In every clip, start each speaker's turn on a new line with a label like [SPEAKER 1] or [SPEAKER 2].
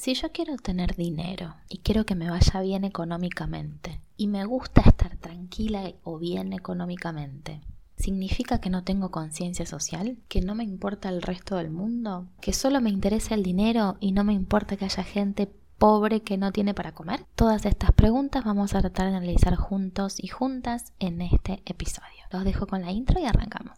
[SPEAKER 1] Si yo quiero tener dinero y quiero que me vaya bien económicamente y me gusta estar tranquila o bien económicamente, ¿significa que no tengo conciencia social? ¿Que no me importa el resto del mundo? ¿Que solo me interesa el dinero y no me importa que haya gente pobre que no tiene para comer? Todas estas preguntas vamos a tratar de analizar juntos y juntas en este episodio. Los dejo con la intro y arrancamos.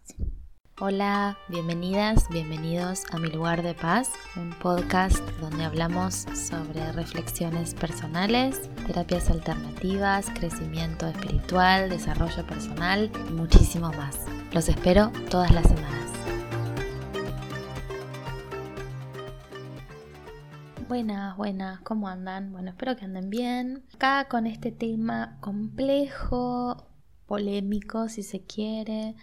[SPEAKER 1] Hola, bienvenidas, bienvenidos a Mi Lugar de Paz, un podcast donde hablamos sobre reflexiones personales, terapias alternativas, crecimiento espiritual, desarrollo personal y muchísimo más. Los espero todas las semanas. Buenas, buenas, ¿cómo andan? Bueno, espero que anden bien. Acá con este tema complejo, polémico si se quiere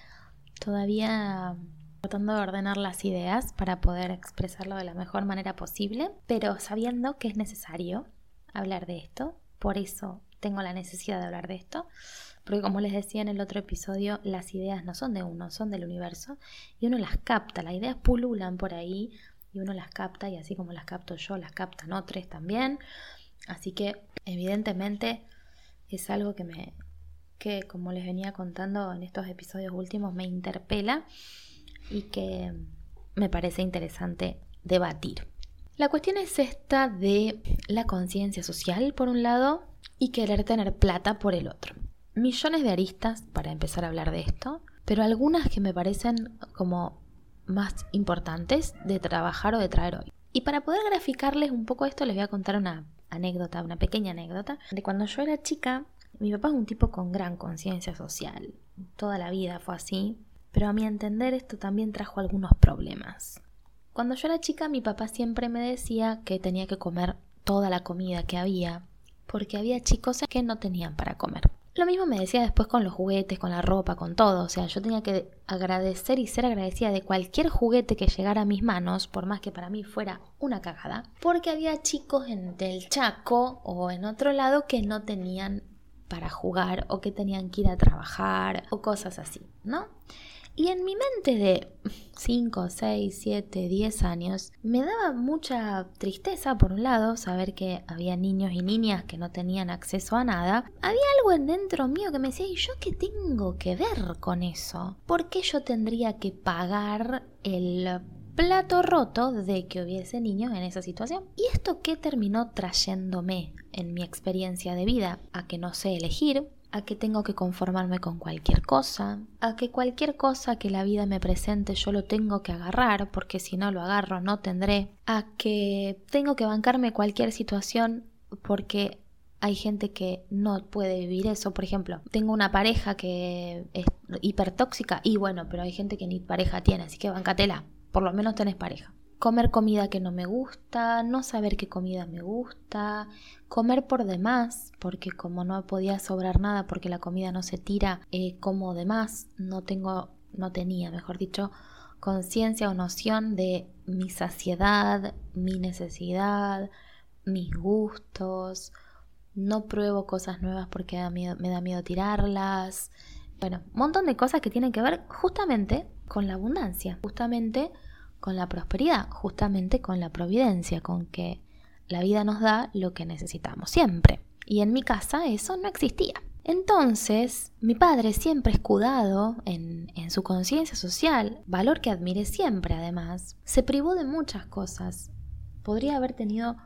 [SPEAKER 1] todavía tratando de ordenar las ideas para poder expresarlo de la mejor manera posible, pero sabiendo que es necesario hablar de esto, por eso tengo la necesidad de hablar de esto, porque como les decía en el otro episodio, las ideas no son de uno, son del universo, y uno las capta, las ideas pululan por ahí, y uno las capta, y así como las capto yo, las captan otros también, así que evidentemente es algo que me, que, como les venía contando en estos episodios últimos, me interpela y que me parece interesante debatir. La cuestión es esta de la conciencia social, por un lado, y querer tener plata por el otro. Millones de aristas para empezar a hablar de esto, pero algunas que me parecen como más importantes de trabajar o de traer hoy. Y para poder graficarles un poco esto, les voy a contar una anécdota, una pequeña anécdota, de cuando yo era chica, mi papá es un tipo con gran conciencia social. Toda la vida fue así. Pero a mi entender esto también trajo algunos problemas. Cuando yo era chica mi papá siempre me decía que tenía que comer toda la comida que había porque había chicos que no tenían para comer. Lo mismo me decía después con los juguetes, con la ropa, con todo. O sea, yo tenía que agradecer y ser agradecida de cualquier juguete que llegara a mis manos, por más que para mí fuera una cagada, porque había chicos en del Chaco o en otro lado que no tenían para jugar o que tenían que ir a trabajar o cosas así, ¿no? Y en mi mente de 5, 6, 7, 10 años me daba mucha tristeza, por un lado, saber que había niños y niñas que no tenían acceso a nada. Había algo en dentro mío que me decía, ¿y yo qué tengo que ver con eso? ¿Por qué yo tendría que pagar el plato roto de que hubiese niños en esa situación. ¿Y esto qué terminó trayéndome en mi experiencia de vida? A que no sé elegir, a que tengo que conformarme con cualquier cosa, a que cualquier cosa que la vida me presente yo lo tengo que agarrar, porque si no lo agarro no tendré, a que tengo que bancarme cualquier situación porque hay gente que no puede vivir eso. Por ejemplo, tengo una pareja que es hipertóxica y bueno, pero hay gente que ni pareja tiene, así que bancatela por lo menos tenés pareja. Comer comida que no me gusta, no saber qué comida me gusta, comer por demás, porque como no podía sobrar nada porque la comida no se tira, eh, como demás, no tengo, no tenía, mejor dicho, conciencia o noción de mi saciedad, mi necesidad, mis gustos, no pruebo cosas nuevas porque me da miedo tirarlas. Bueno, un montón de cosas que tienen que ver justamente con la abundancia, justamente con la prosperidad, justamente con la providencia, con que la vida nos da lo que necesitamos siempre. Y en mi casa eso no existía. Entonces, mi padre, siempre escudado en, en su conciencia social, valor que admiré siempre además, se privó de muchas cosas. Podría haber tenido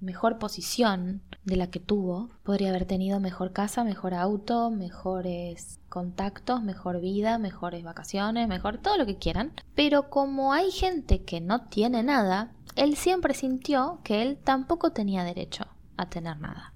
[SPEAKER 1] mejor posición de la que tuvo, podría haber tenido mejor casa, mejor auto, mejores contactos, mejor vida, mejores vacaciones, mejor todo lo que quieran. Pero como hay gente que no tiene nada, él siempre sintió que él tampoco tenía derecho a tener nada.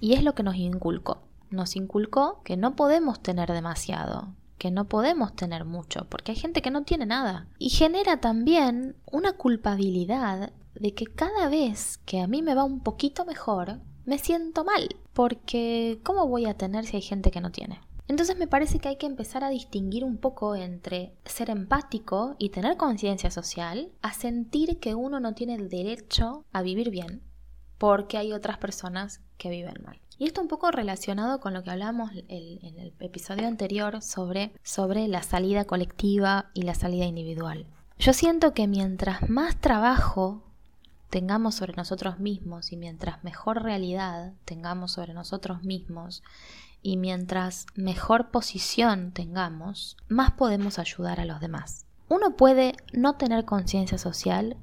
[SPEAKER 1] Y es lo que nos inculcó. Nos inculcó que no podemos tener demasiado, que no podemos tener mucho, porque hay gente que no tiene nada. Y genera también una culpabilidad de que cada vez que a mí me va un poquito mejor, me siento mal, porque ¿cómo voy a tener si hay gente que no tiene? Entonces me parece que hay que empezar a distinguir un poco entre ser empático y tener conciencia social, a sentir que uno no tiene el derecho a vivir bien, porque hay otras personas que viven mal. Y esto un poco relacionado con lo que hablamos en el episodio anterior sobre, sobre la salida colectiva y la salida individual. Yo siento que mientras más trabajo tengamos sobre nosotros mismos y mientras mejor realidad tengamos sobre nosotros mismos y mientras mejor posición tengamos, más podemos ayudar a los demás. Uno puede no tener conciencia social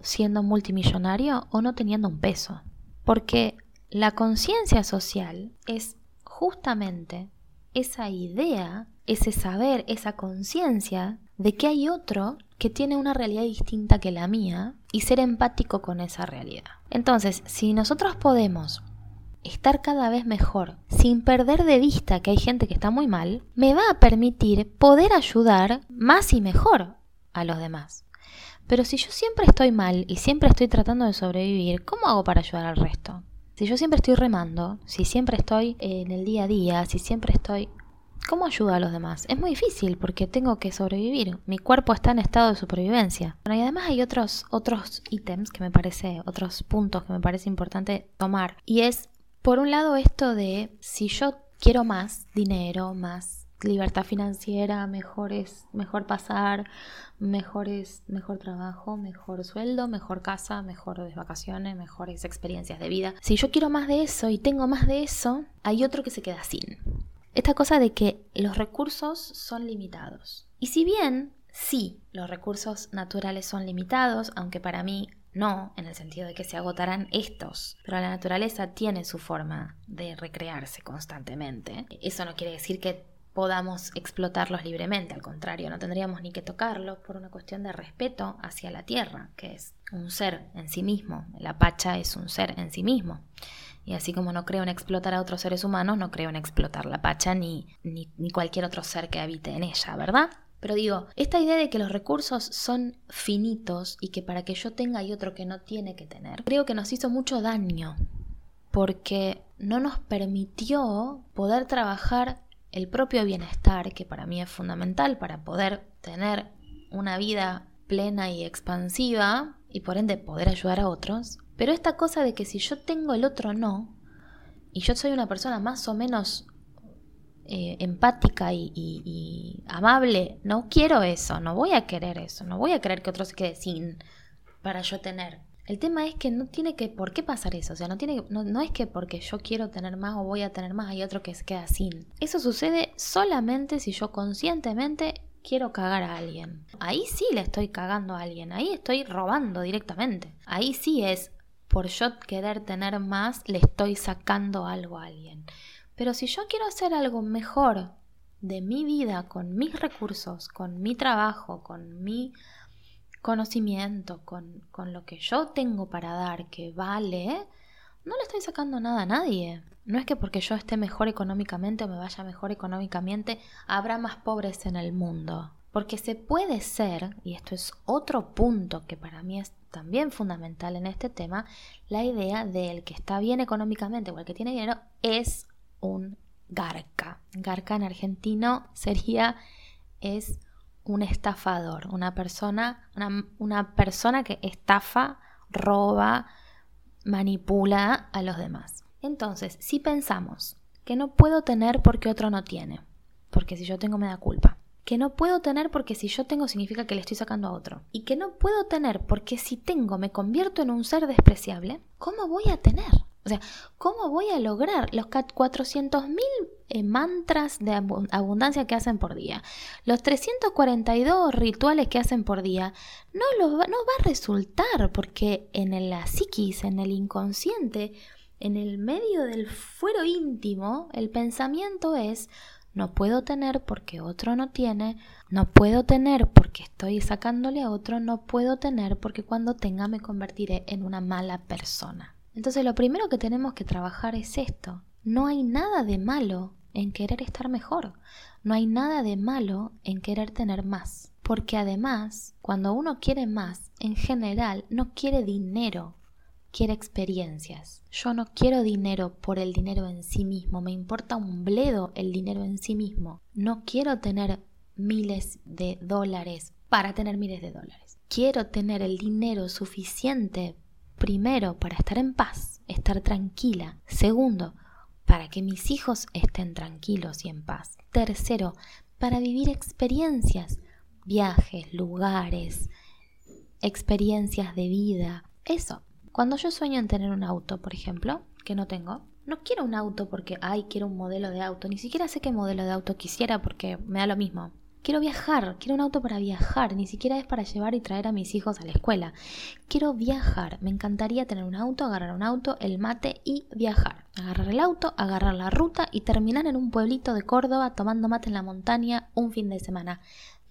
[SPEAKER 1] siendo multimillonario o no teniendo un peso, porque la conciencia social es justamente esa idea, ese saber, esa conciencia de que hay otro que tiene una realidad distinta que la mía y ser empático con esa realidad. Entonces, si nosotros podemos estar cada vez mejor sin perder de vista que hay gente que está muy mal, me va a permitir poder ayudar más y mejor a los demás. Pero si yo siempre estoy mal y siempre estoy tratando de sobrevivir, ¿cómo hago para ayudar al resto? Si yo siempre estoy remando, si siempre estoy en el día a día, si siempre estoy... ¿Cómo ayudo a los demás? Es muy difícil porque tengo que sobrevivir. Mi cuerpo está en estado de supervivencia. y además hay otros, otros ítems que me parece, otros puntos que me parece importante tomar. Y es por un lado esto de si yo quiero más dinero, más libertad financiera, mejores, mejor pasar, mejores, mejor trabajo, mejor sueldo, mejor casa, mejores vacaciones, mejores experiencias de vida. Si yo quiero más de eso y tengo más de eso, hay otro que se queda sin. Esta cosa de que los recursos son limitados. Y si bien sí, los recursos naturales son limitados, aunque para mí no, en el sentido de que se agotarán estos, pero la naturaleza tiene su forma de recrearse constantemente. Eso no quiere decir que podamos explotarlos libremente, al contrario, no tendríamos ni que tocarlos por una cuestión de respeto hacia la tierra, que es un ser en sí mismo. La pacha es un ser en sí mismo. Y así como no creo en explotar a otros seres humanos, no creo en explotar la pacha ni, ni, ni cualquier otro ser que habite en ella, ¿verdad? Pero digo, esta idea de que los recursos son finitos y que para que yo tenga hay otro que no tiene que tener, creo que nos hizo mucho daño porque no nos permitió poder trabajar el propio bienestar, que para mí es fundamental para poder tener una vida plena y expansiva y por ende poder ayudar a otros. Pero esta cosa de que si yo tengo el otro no, y yo soy una persona más o menos eh, empática y, amable, no quiero eso, no voy a querer eso, no voy a querer que otro se quede sin para yo tener. El tema es que no tiene que por qué pasar eso, o sea, no, tiene, no, no es que porque yo quiero tener más o voy a tener más hay otro que se queda sin. Eso sucede solamente si yo conscientemente quiero cagar a alguien. Ahí sí le estoy cagando a alguien, ahí estoy robando directamente. Ahí sí es por yo querer tener más, le estoy sacando algo a alguien. Pero si yo quiero hacer algo mejor de mi vida, con mis recursos, con mi trabajo, con mi conocimiento, con, con, lo que yo tengo para dar que vale, no le estoy sacando nada a nadie. No es que porque yo esté mejor económicamente o me vaya mejor económicamente, habrá más pobres en el mundo. Porque se puede ser, y esto es otro punto que para mí es también fundamental en este tema, la idea de el que está bien económicamente o el que tiene dinero es un garca. Garca en argentino sería, es un estafador, una persona, una, persona que estafa, roba, manipula a los demás. Entonces, si pensamos que no puedo tener porque otro no tiene, porque si yo tengo me da culpa, que no puedo tener porque si yo tengo significa que le estoy sacando a otro, y que no puedo tener porque si tengo me convierto en un ser despreciable, ¿cómo voy a tener? O sea, ¿cómo voy a lograr los 400.000 eh, mantras de abundancia que hacen por día? Los 342 rituales que hacen por día. No, no va a resultar porque en la psiquis, en el inconsciente, en el medio del fuero íntimo, el pensamiento es no puedo tener porque otro no tiene, no puedo tener porque estoy sacándole a otro, no puedo tener porque cuando tenga me convertiré en una mala persona. Entonces lo primero que tenemos que trabajar es esto. No hay nada de malo en querer estar mejor. No hay nada de malo en querer tener más. Porque además, cuando uno quiere más, en general no quiere dinero, quiere experiencias. Yo no quiero dinero por el dinero en sí mismo, me importa un bledo el dinero en sí mismo. No quiero tener miles de dólares para tener miles de dólares. Quiero tener el dinero suficiente Primero, para estar en paz, estar tranquila. Segundo, para que mis hijos estén tranquilos y en paz. Tercero, para vivir experiencias, viajes, lugares, experiencias de vida. Eso, Cuando yo sueño en tener un auto, por ejemplo, que no tengo, no quiero un auto porque, ay, quiero un modelo de auto. Ni siquiera sé qué modelo de auto quisiera porque me da lo mismo. Quiero viajar, quiero un auto para viajar, ni siquiera es para llevar y traer a mis hijos a la escuela. Quiero viajar, me encantaría tener un auto, agarrar un auto, el mate y viajar. Agarrar el auto, agarrar la ruta y terminar en un pueblito de Córdoba tomando mate en la montaña un fin de semana.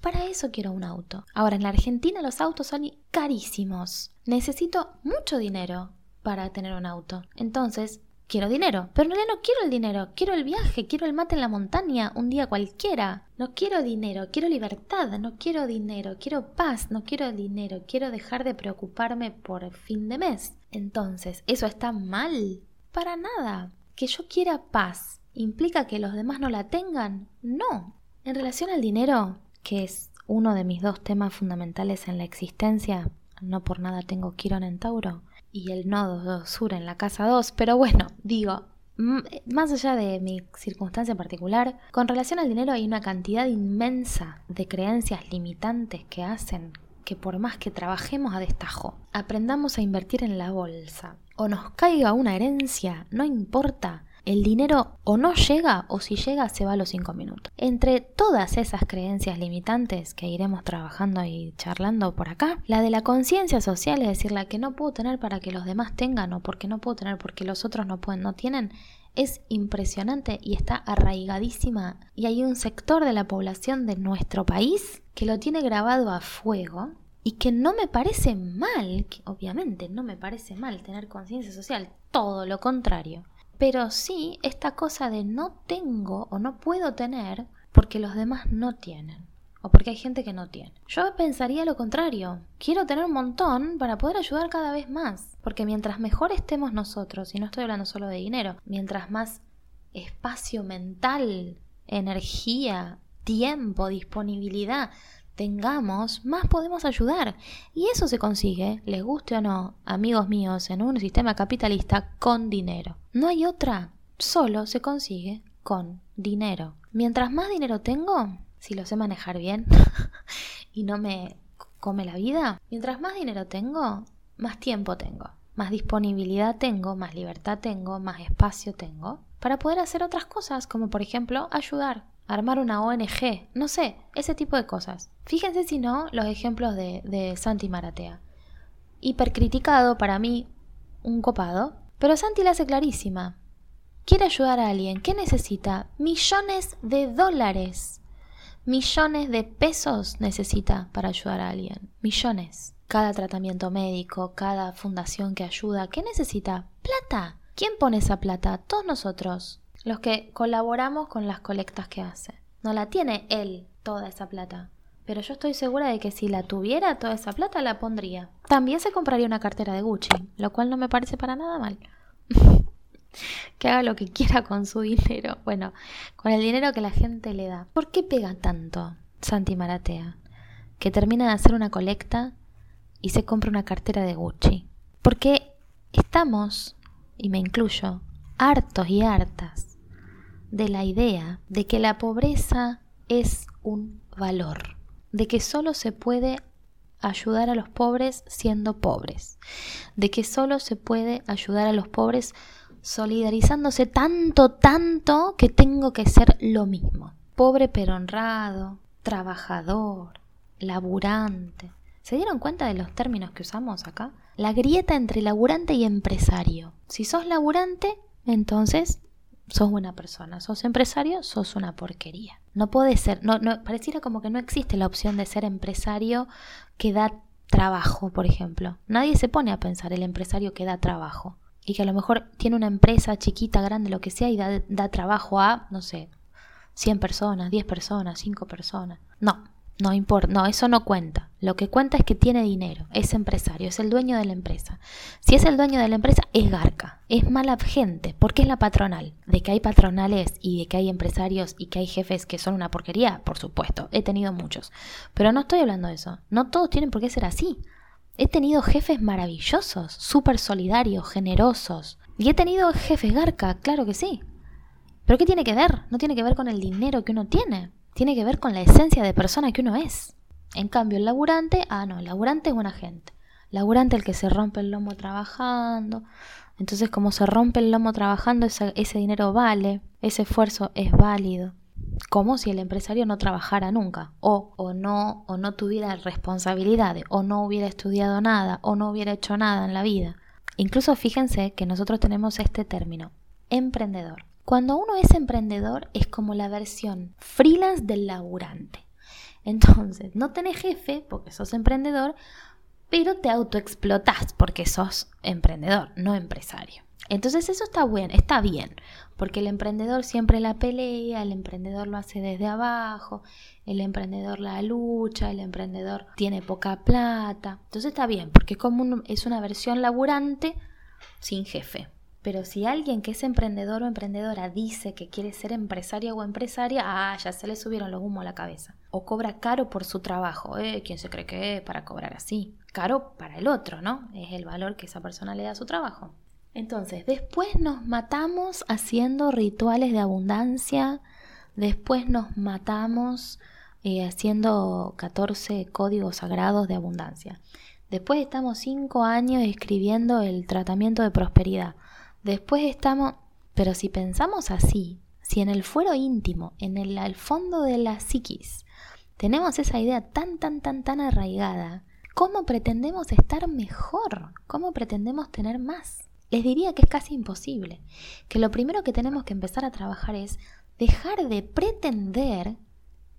[SPEAKER 1] Para eso quiero un auto. Ahora, en la Argentina los autos son carísimos. Necesito mucho dinero para tener un auto. Entonces, quiero dinero. Pero en realidad no quiero el dinero, quiero el viaje, quiero el mate en la montaña un día cualquiera. No quiero dinero, quiero libertad, no quiero dinero, quiero paz, no quiero dinero, quiero dejar de preocuparme por fin de mes. Entonces, ¿eso está mal? Para nada. Que yo quiera paz, ¿implica que los demás no la tengan? No. En relación al dinero, que es uno de mis dos temas fundamentales en la existencia, no por nada tengo Quirón en Tauro, y el nodo sur en la casa 2, pero bueno, digo, más allá de mi circunstancia particular, con relación al dinero hay una cantidad inmensa de creencias limitantes que hacen que por más que trabajemos a destajo, aprendamos a invertir en la bolsa o nos caiga una herencia, no importa, el dinero o no llega o si llega se va a los cinco minutos. Entre todas esas creencias limitantes que iremos trabajando y charlando por acá, la de la conciencia social, es decir, la que no puedo tener para que los demás tengan o porque no puedo tener porque los otros no pueden, no tienen, es impresionante y está arraigadísima y hay un sector de la población de nuestro país que lo tiene grabado a fuego y que no me parece mal, obviamente no me parece mal tener conciencia social, todo lo contrario pero sí esta cosa de no tengo o no puedo tener porque los demás no tienen o porque hay gente que no tiene. Yo pensaría lo contrario. Quiero tener un montón para poder ayudar cada vez más. Porque mientras mejor estemos nosotros, y no estoy hablando solo de dinero, mientras más espacio mental, energía, tiempo, disponibilidad tengamos, más podemos ayudar. Y eso se consigue, les guste o no, amigos míos, en un sistema capitalista con dinero. No hay otra, solo se consigue con dinero. Mientras más dinero tengo, si lo sé manejar bien y no me come la vida, mientras más dinero tengo, más tiempo tengo, más disponibilidad tengo, más libertad tengo, más espacio tengo para poder hacer otras cosas, como por ejemplo ayudar, armar una ONG, no sé, ese tipo de cosas. Fíjense si no los ejemplos de, de Santi Maratea. Hipercriticado para mí, un copado, pero Santi la hace clarísima. Quiere ayudar a alguien, ¿qué necesita? Millones de dólares. Millones de pesos necesita para ayudar a alguien. Millones. Cada tratamiento médico, cada fundación que ayuda, ¿qué necesita? Plata. ¿Quién pone esa plata? Todos nosotros los que colaboramos con las colectas que hace. No la tiene él toda esa plata. Pero yo estoy segura de que si la tuviera toda esa plata la pondría. También se compraría una cartera de Gucci, lo cual no me parece para nada mal. que haga lo que quiera con su dinero. Bueno, con el dinero que la gente le da. ¿Por qué pega tanto Santi Maratea? Que termina de hacer una colecta y se compra una cartera de Gucci. Porque estamos, y me incluyo, hartos y hartas de la idea de que la pobreza es un valor, de que solo se puede ayudar a los pobres siendo pobres, de que solo se puede ayudar a los pobres solidarizándose tanto, tanto que tengo que ser lo mismo. Pobre pero honrado, trabajador, laburante. ¿Se dieron cuenta de los términos que usamos acá? La grieta entre laburante y empresario. Si sos laburante, entonces sos buena persona, sos empresario, sos una porquería. No puede ser, no, no, pareciera como que no existe la opción de ser empresario que da trabajo, por ejemplo. Nadie se pone a pensar el empresario que da trabajo. Y que a lo mejor tiene una empresa chiquita, grande, lo que sea, y da, da trabajo a, no sé, 100 personas, 10 personas, 5 personas. No, no importa, no, eso no cuenta. Lo que cuenta es que tiene dinero, es empresario, es el dueño de la empresa. Si es el dueño de la empresa, es garca, es mala gente, porque es la patronal. De que hay patronales y de que hay empresarios y que hay jefes que son una porquería, por supuesto, he tenido muchos. Pero no estoy hablando de eso, no todos tienen por qué ser así. He tenido jefes maravillosos, súper solidarios, generosos. Y he tenido jefes garca, claro que sí. Pero ¿qué tiene que ver? No tiene que ver con el dinero que uno tiene tiene que ver con la esencia de persona que uno es. En cambio, el laburante, ah, no, el laburante es buena gente. laburante el que se rompe el lomo trabajando. Entonces, como se rompe el lomo trabajando, ese, ese dinero vale, ese esfuerzo es válido. Como si el empresario no trabajara nunca, o, o, no, o no tuviera responsabilidades, o no hubiera estudiado nada, o no hubiera hecho nada en la vida. Incluso fíjense que nosotros tenemos este término, emprendedor. Cuando uno es emprendedor es como la versión freelance del laburante. Entonces, no tenés jefe porque sos emprendedor, pero te autoexplotás porque sos emprendedor, no empresario. Entonces eso está bien, está bien, porque el emprendedor siempre la pelea, el emprendedor lo hace desde abajo, el emprendedor la lucha, el emprendedor tiene poca plata. Entonces está bien, porque es como es una versión laburante sin jefe. Pero si alguien que es emprendedor o emprendedora dice que quiere ser empresario o empresaria, ah, ya se le subieron los humos a la cabeza. O cobra caro por su trabajo. ¿eh? ¿Quién se cree que es para cobrar así? Caro para el otro, ¿no? Es el valor que esa persona le da a su trabajo. Entonces, después nos matamos haciendo rituales de abundancia, después nos matamos eh, haciendo 14 códigos sagrados de abundancia. Después estamos 5 años escribiendo el tratamiento de prosperidad. Después estamos, pero si pensamos así, si en el fuero íntimo, en el al fondo de la psiquis, tenemos esa idea tan, tan, tan, tan arraigada, ¿cómo pretendemos estar mejor? ¿Cómo pretendemos tener más? Les diría que es casi imposible, que lo primero que tenemos que empezar a trabajar es dejar de pretender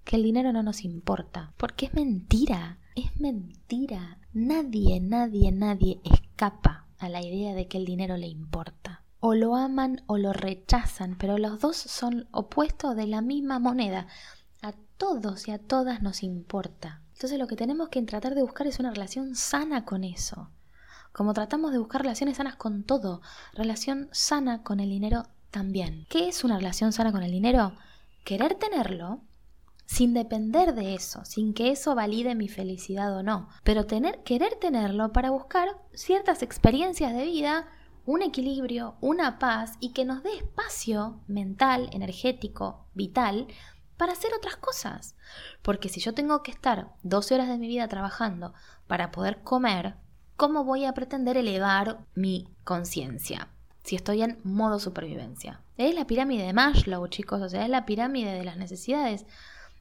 [SPEAKER 1] que el dinero no nos importa, porque es mentira, es mentira. Nadie, nadie, nadie escapa a la idea de que el dinero le importa. O lo aman o lo rechazan, pero los dos son opuestos de la misma moneda. A todos y a todas nos importa. Entonces lo que tenemos que tratar de buscar es una relación sana con eso. Como tratamos de buscar relaciones sanas con todo, relación sana con el dinero también. ¿Qué es una relación sana con el dinero? Querer tenerlo, sin depender de eso, sin que eso valide mi felicidad o no, pero tener, querer tenerlo para buscar ciertas experiencias de vida, un equilibrio, una paz y que nos dé espacio mental, energético, vital para hacer otras cosas. Porque si yo tengo que estar 12 horas de mi vida trabajando para poder comer, ¿cómo voy a pretender elevar mi conciencia? Si estoy en modo supervivencia. Es la pirámide de Maslow, chicos, o sea, es la pirámide de las necesidades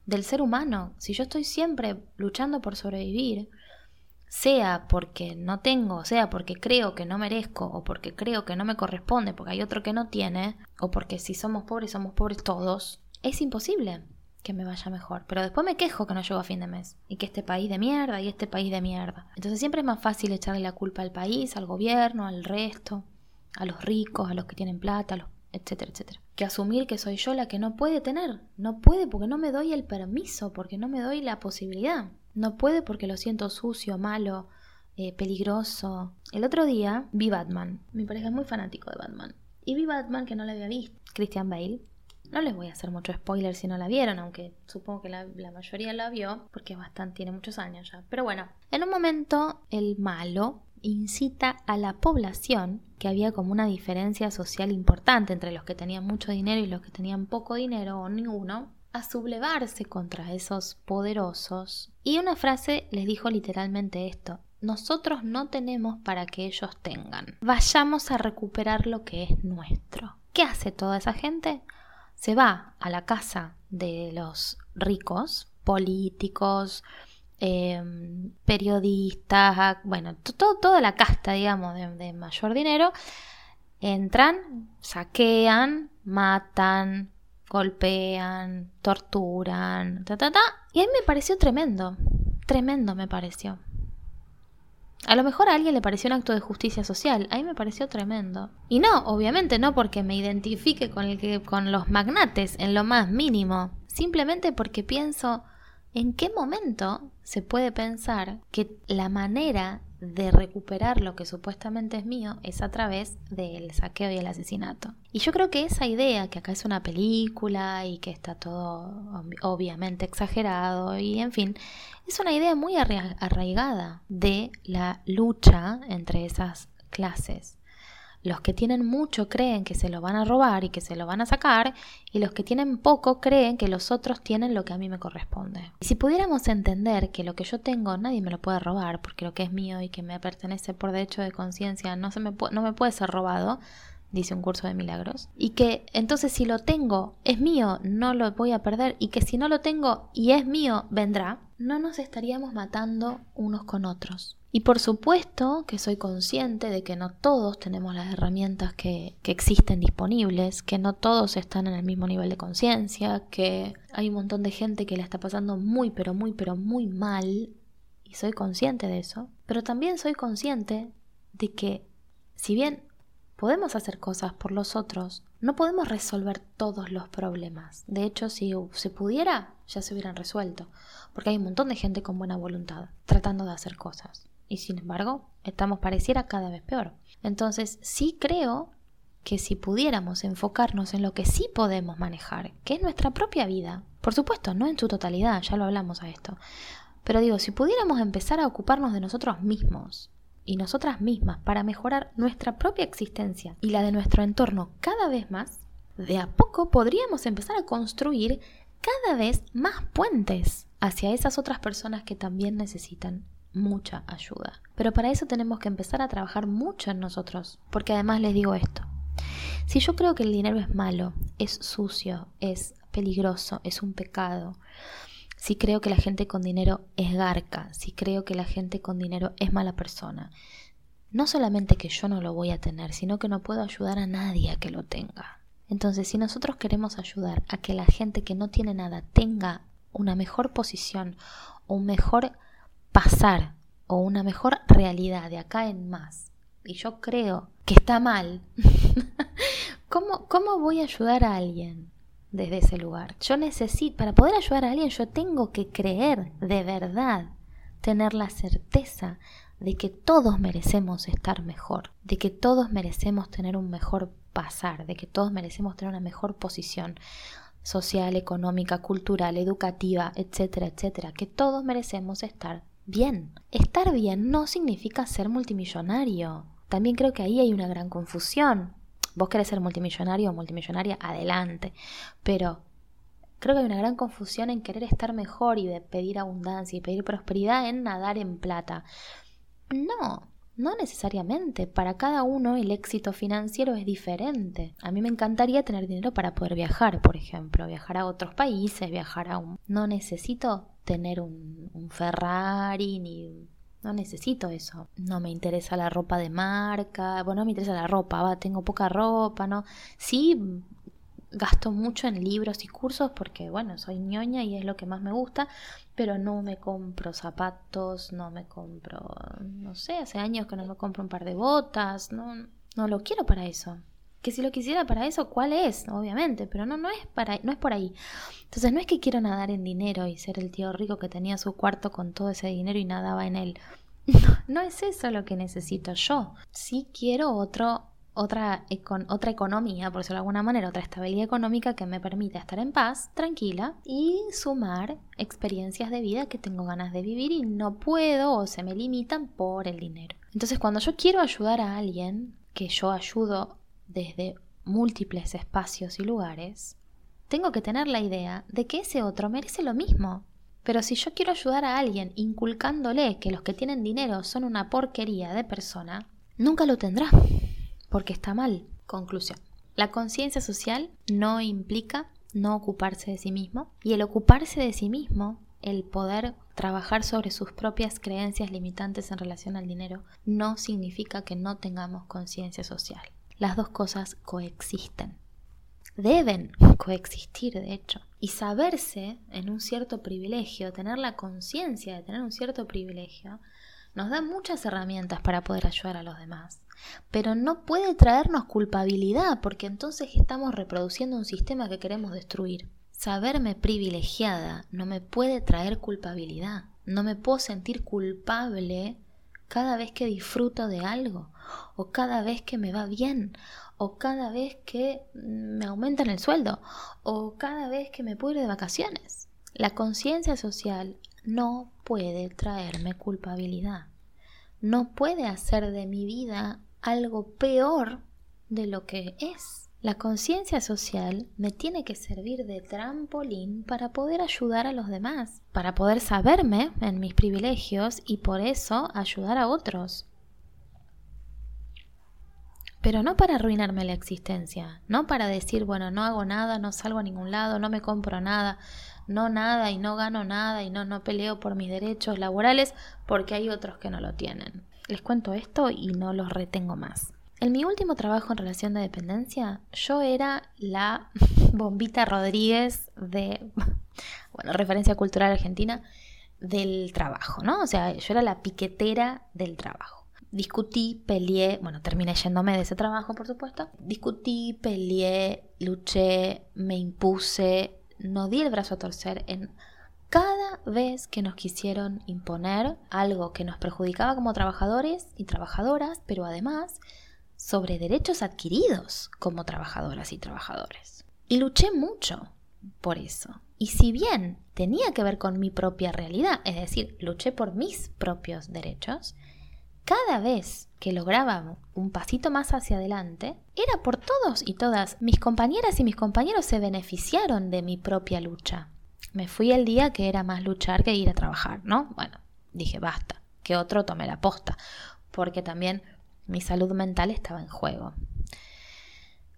[SPEAKER 1] del ser humano. Si yo estoy siempre luchando por sobrevivir, sea porque no tengo, sea porque creo que no merezco, o porque creo que no me corresponde, porque hay otro que no tiene, o porque si somos pobres, somos pobres todos, es imposible que me vaya mejor. Pero después me quejo que no llego a fin de mes. Y que este país de mierda y este país de mierda. Entonces siempre es más fácil echarle la culpa al país, al gobierno, al resto, a los ricos, a los que tienen plata, a los etcétera, etcétera. Que asumir que soy yo la que no puede tener. No puede porque no me doy el permiso, porque no me doy la posibilidad. No puede porque lo siento sucio, malo, eh, peligroso. El otro día vi Batman. Mi pareja es muy fanático de Batman. Y vi Batman que no la había visto. Christian Bale. No les voy a hacer mucho spoiler si no la vieron, aunque supongo que la, la, mayoría la vio, porque bastante, tiene muchos años ya. Pero bueno, en un momento el malo incita a la población, que había como una diferencia social importante entre los que tenían mucho dinero y los que tenían poco dinero o ninguno, a sublevarse contra esos poderosos. Y una frase les dijo literalmente esto, nosotros no tenemos para que ellos tengan. Vayamos a recuperar lo que es nuestro. ¿Qué hace toda esa gente? Se va a la casa de los ricos, políticos, Em, periodistas, bueno, toda la casta, digamos, de, mayor dinero, entran, saquean, matan, golpean, torturan, ta, ta, ta. Y a mí me pareció tremendo, tremendo me pareció. A lo mejor a alguien le pareció un acto de justicia social, a mí me pareció tremendo. Y no, obviamente no porque me identifique con, el que, con los magnates en lo más mínimo, simplemente porque pienso, ¿En qué momento se puede pensar que la manera de recuperar lo que supuestamente es mío es a través del saqueo y el asesinato? Y yo creo que esa idea, que acá es una película y que está todo obviamente exagerado y en fin, es una idea muy arraigada de la lucha entre esas clases. Los que tienen mucho creen que se lo van a robar y que se lo van a sacar, y los que tienen poco creen que los otros tienen lo que a mí me corresponde. Y si pudiéramos entender que lo que yo tengo nadie me lo puede robar, porque lo que es mío y que me pertenece por derecho de conciencia no, se no me puede ser robado, dice un curso de milagros, y que entonces si lo tengo es mío, no lo voy a perder, y que si no lo tengo y es mío, vendrá, no nos estaríamos matando unos con otros. Y por supuesto que soy consciente de que no todos tenemos las herramientas que, que existen disponibles, que no todos están en el mismo nivel de conciencia, que hay un montón de gente que la está pasando muy, pero muy, pero muy mal, y soy consciente de eso, pero también soy consciente de que si bien podemos hacer cosas por los otros, no podemos resolver todos los problemas. De hecho, si se pudiera, ya se hubieran resuelto, porque hay un montón de gente con buena voluntad tratando de hacer cosas y sin embargo estamos pareciera cada vez peor. Entonces sí creo que si pudiéramos enfocarnos en lo que sí podemos manejar, que es nuestra propia vida, por supuesto, no en su totalidad, ya lo hablamos a esto, pero digo, si pudiéramos empezar a ocuparnos de nosotros mismos y nosotras mismas para mejorar nuestra propia existencia y la de nuestro entorno cada vez más, de a poco podríamos empezar a construir cada vez más puentes hacia esas otras personas que también necesitan mucha ayuda. Pero para eso tenemos que empezar a trabajar mucho en nosotros, porque además les digo esto. Si yo creo que el dinero es malo, es sucio, es peligroso, es un pecado, si creo que la gente con dinero es garca, si creo que la gente con dinero es mala persona, no solamente que yo no lo voy a tener, sino que no puedo ayudar a nadie a que lo tenga. Entonces, si nosotros queremos ayudar a que la gente que no tiene nada tenga una mejor posición, un mejor pasar o una mejor realidad de acá en más, y yo creo que está mal, ¿cómo, ¿cómo voy a ayudar a alguien desde ese lugar? Yo necesito, para poder ayudar a alguien, yo tengo que creer de verdad, tener la certeza de que todos merecemos estar mejor, de que todos merecemos tener un mejor pasar, de que todos merecemos tener una mejor posición social, económica, cultural, educativa, etcétera, etcétera, que todos merecemos estar bien. Estar bien no significa ser multimillonario. También creo que ahí hay una gran confusión. Vos querés ser multimillonario o multimillonaria, adelante. Pero creo que hay una gran confusión en querer estar mejor y de pedir abundancia y pedir prosperidad en nadar en plata. No, no necesariamente. Para cada uno el éxito financiero es diferente. A mí me encantaría tener dinero para poder viajar, por ejemplo, viajar a otros países, viajar a un... No necesito tener un, Ferrari ni no necesito eso. No me interesa la ropa de marca. Bueno, no me interesa la ropa. Va, tengo poca ropa, ¿no? Sí, gasto mucho en libros y cursos porque, bueno, soy ñoña y es lo que más me gusta. Pero no me compro zapatos, no me compro, no sé, hace años que no me compro un par de botas. No, no lo quiero para eso que si lo quisiera para eso, ¿cuál es? Obviamente, pero no, no es para, no es por ahí. Entonces no es que quiero nadar en dinero y ser el tío rico que tenía su cuarto con todo ese dinero y nadaba en él. No, es eso lo que necesito yo. Sí quiero otro, otra, otra economía, por decirlo de alguna manera, otra estabilidad económica que me permita estar en paz, tranquila y sumar experiencias de vida que tengo ganas de vivir y no puedo o se me limitan por el dinero. Entonces cuando yo quiero ayudar a alguien, que yo ayudo desde múltiples espacios y lugares, tengo que tener la idea de que ese otro merece lo mismo. Pero si yo quiero ayudar a alguien inculcándole que los que tienen dinero son una porquería de persona, nunca lo tendrá, porque está mal. Conclusión. La conciencia social no implica no ocuparse de sí mismo y el ocuparse de sí mismo, el poder trabajar sobre sus propias creencias limitantes en relación al dinero, no significa que no tengamos conciencia social las dos cosas coexisten. Deben coexistir, de hecho. Y saberse en un cierto privilegio, tener la conciencia de tener un cierto privilegio, nos da muchas herramientas para poder ayudar a los demás. Pero no puede traernos culpabilidad, porque entonces estamos reproduciendo un sistema que queremos destruir. Saberme privilegiada no me puede traer culpabilidad. No me puedo sentir culpable cada vez que disfruto de algo, o cada vez que me va bien, o cada vez que me aumentan el sueldo, o cada vez que me puedo ir de vacaciones. La conciencia social no puede traerme culpabilidad, no puede hacer de mi vida algo peor de lo que es. La conciencia social me tiene que servir de trampolín para poder ayudar a los demás, para poder saberme en mis privilegios y por eso ayudar a otros. Pero no para arruinarme la existencia, no para decir, bueno, no hago nada, no salgo a ningún lado, no me compro nada, no nada y no gano nada y no, no peleo por mis derechos laborales porque hay otros que no lo tienen. Les cuento esto y no los retengo más. En mi último trabajo en relación de dependencia, yo era la bombita Rodríguez de, bueno, referencia cultural argentina, del trabajo, ¿no? O sea, yo era la piquetera del trabajo. Discutí, peleé, bueno, terminé yéndome de ese trabajo, por supuesto. Discutí, peleé, luché, me impuse, no di el brazo a torcer en cada vez que nos quisieron imponer algo que nos perjudicaba como trabajadores y trabajadoras, pero además sobre derechos adquiridos como trabajadoras y trabajadores. Y luché mucho por eso. Y si bien tenía que ver con mi propia realidad, es decir, luché por mis propios derechos, cada vez que lograba un pasito más hacia adelante, era por todos y todas. Mis compañeras y mis compañeros se beneficiaron de mi propia lucha. Me fui el día que era más luchar que ir a trabajar, ¿no? Bueno, dije, basta, que otro tome la posta, porque también mi salud mental estaba en juego.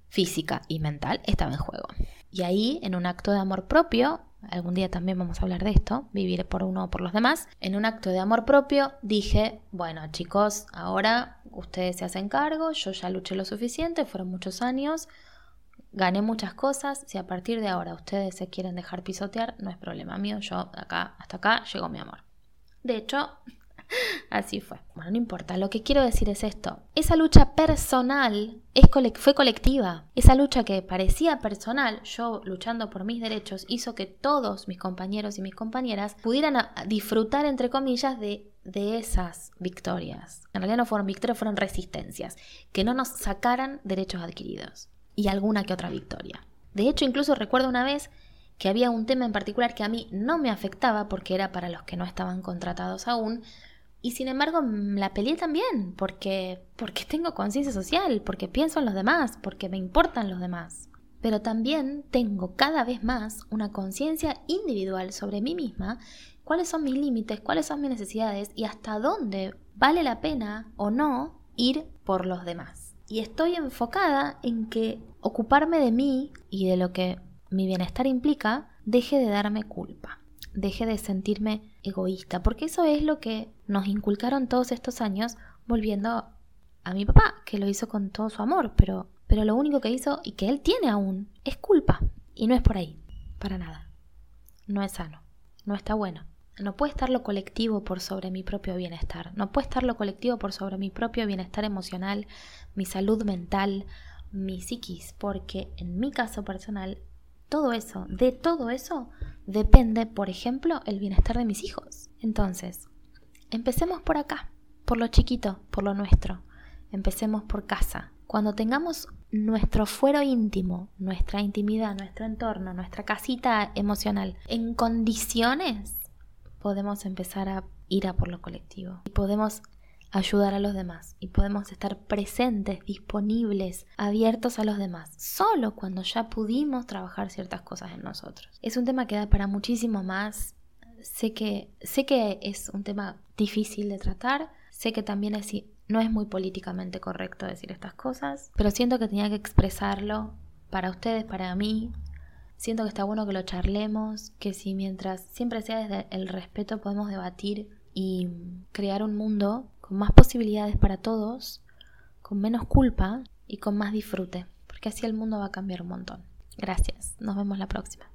[SPEAKER 1] Física y mental estaba en juego. Y ahí, en un acto de amor propio, algún día también vamos a hablar de esto, vivir por uno o por los demás, en un acto de amor propio dije, bueno chicos, ahora ustedes se hacen cargo, yo ya luché lo suficiente, fueron muchos años, gané muchas cosas, si a partir de ahora ustedes se quieren dejar pisotear, no es problema mío, yo acá, hasta acá llegó mi amor. De hecho, Así fue. Bueno, no importa. Lo que quiero decir es esto. Esa lucha personal fue colectiva. Esa lucha que parecía personal, yo luchando por mis derechos, hizo que todos mis compañeros y mis compañeras pudieran disfrutar, entre comillas, de, de esas victorias. En realidad no fueron victorias, fueron resistencias. Que no nos sacaran derechos adquiridos. Y alguna que otra victoria. De hecho, incluso recuerdo una vez que había un tema en particular que a mí no me afectaba porque era para los que no estaban contratados aún, y sin embargo la peleé también, porque, porque tengo conciencia social, porque pienso en los demás, porque me importan los demás. Pero también tengo cada vez más una conciencia individual sobre mí misma, cuáles son mis límites, cuáles son mis necesidades y hasta dónde vale la pena o no ir por los demás. Y estoy enfocada en que ocuparme de mí y de lo que mi bienestar implica deje de darme culpa deje de sentirme egoísta, porque eso es lo que nos inculcaron todos estos años volviendo a mi papá, que lo hizo con todo su amor, pero, pero lo único que hizo y que él tiene aún es culpa. Y no es por ahí, para nada. No es sano, no está bueno. No puede estar lo colectivo por sobre mi propio bienestar, no puede estar lo colectivo por sobre mi propio bienestar emocional, mi salud mental, mi psiquis, porque en mi caso personal todo eso, de todo eso, depende, por ejemplo, el bienestar de mis hijos. Entonces, empecemos por acá, por lo chiquito, por lo nuestro. Empecemos por casa. Cuando tengamos nuestro fuero íntimo, nuestra intimidad, nuestro entorno, nuestra casita emocional en condiciones, podemos empezar a ir a por lo colectivo y podemos ayudar a los demás y podemos estar presentes, disponibles, abiertos a los demás, solo cuando ya pudimos trabajar ciertas cosas en nosotros. Es un tema que da para muchísimo más. Sé que, sé que es un tema difícil de tratar, sé que también es, no es muy políticamente correcto decir estas cosas, pero siento que tenía que expresarlo para ustedes, para mí. Siento que está bueno que lo charlemos, que si mientras siempre sea desde el respeto podemos debatir y crear un mundo con más posibilidades para todos, con menos culpa y con más disfrute, porque así el mundo va a cambiar un montón. Gracias, nos vemos la próxima.